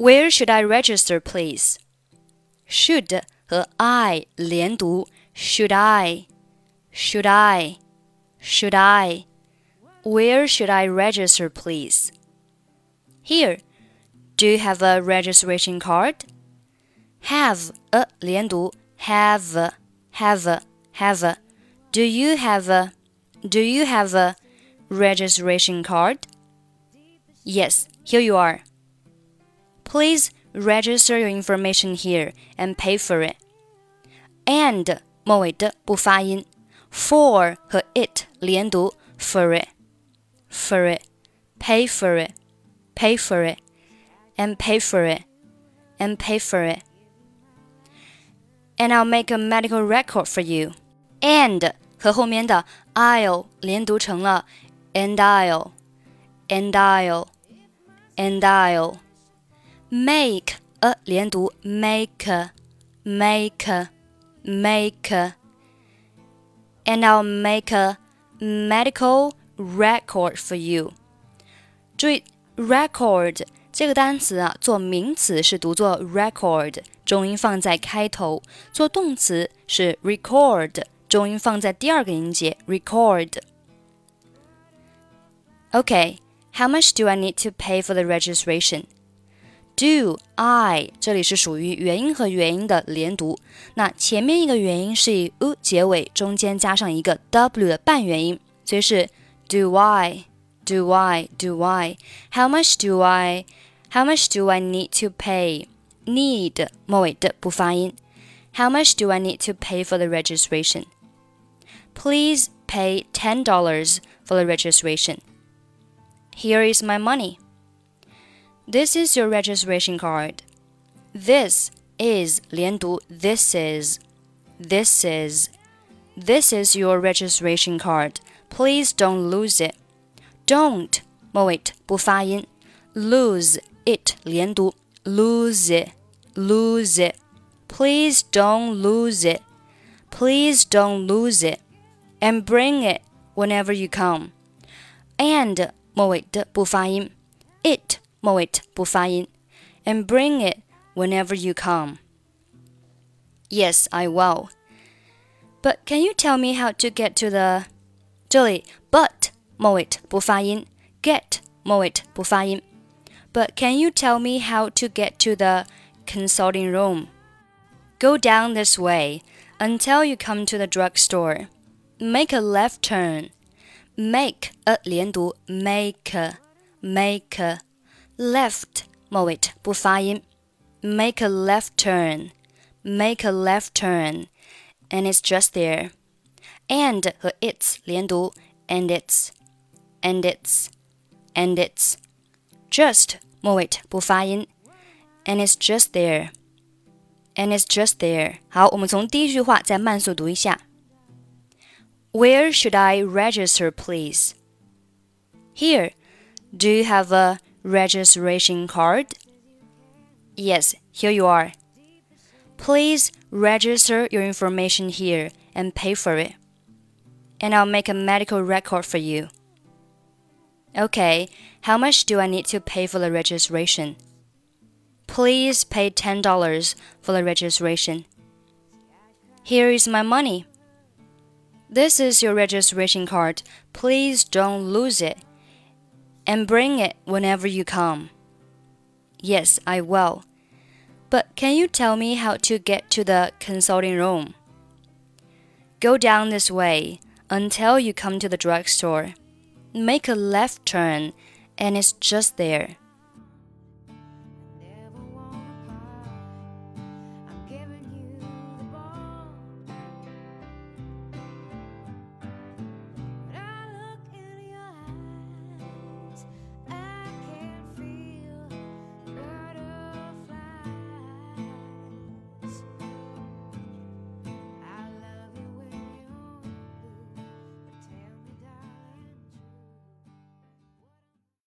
Where should I register, please? Should 和 I 连读，Should I? Should I? Should I? Where should I register, please? Here. Do you have a registration card? Have a 连读，have have have. Do you have a Do you have a registration card? Yes, here you are. Please register your information here and pay for it. And 末尾的不发音，for 和 it 连读，for it, for it, pay for it, pay for it, and pay for it, and pay for it. And I'll make a medical record for you. And 和后面的 I'll 连读成了 and I'll, and I'll, and I'll. Make a 连读 make, make, make. And I'll make a medical record for you. 注意 record 这个单词啊，做名词是读作 record，重音放在开头；做动词是 record，重音放在第二个音节 record。Okay, how much do I need to pay for the registration? Do I 这里是属于元音和元音的连读，那前面一个元音是以 u 结尾，中间加上一个 w 的半元音，所以是 Do I? Do I? Do I? How much do I? How much do I need to pay? Need 末尾的不发音。How much do I need to pay for the registration? Please pay ten dollars for the registration. Here is my money. This is your registration card. This is 连读 this is this is this is your registration card. Please don't lose it. Don't 末尾不发音 lose it 连读 lose it lose it. Please don't lose it. Please don't lose it. And bring it whenever you come. And 末尾的不发音 ，it 末尾不发音，and bring it whenever you come. Yes, I will. But can you tell me how to get to the 这里 but 末尾不发音，get 末尾不发音。But can you tell me how to get to the consulting room? Go down this way until you come to the drugstore. Make a left turn make a 连读 make make left 末尾不发音，make a left turn make a left turn and it's just there and 和 it's 连读 and it's and it's and it's just 末尾不发音 and it's just there and it's just there 好，我们从第一句话再慢速读一下。where should I register, please? Here. Do you have a registration card? Yes, here you are. Please register your information here and pay for it. And I'll make a medical record for you. Okay, how much do I need to pay for the registration? Please pay $10 for the registration. Here is my money. This is your registration card. Please don't lose it. And bring it whenever you come. Yes, I will. But can you tell me how to get to the consulting room? Go down this way until you come to the drugstore. Make a left turn, and it's just there.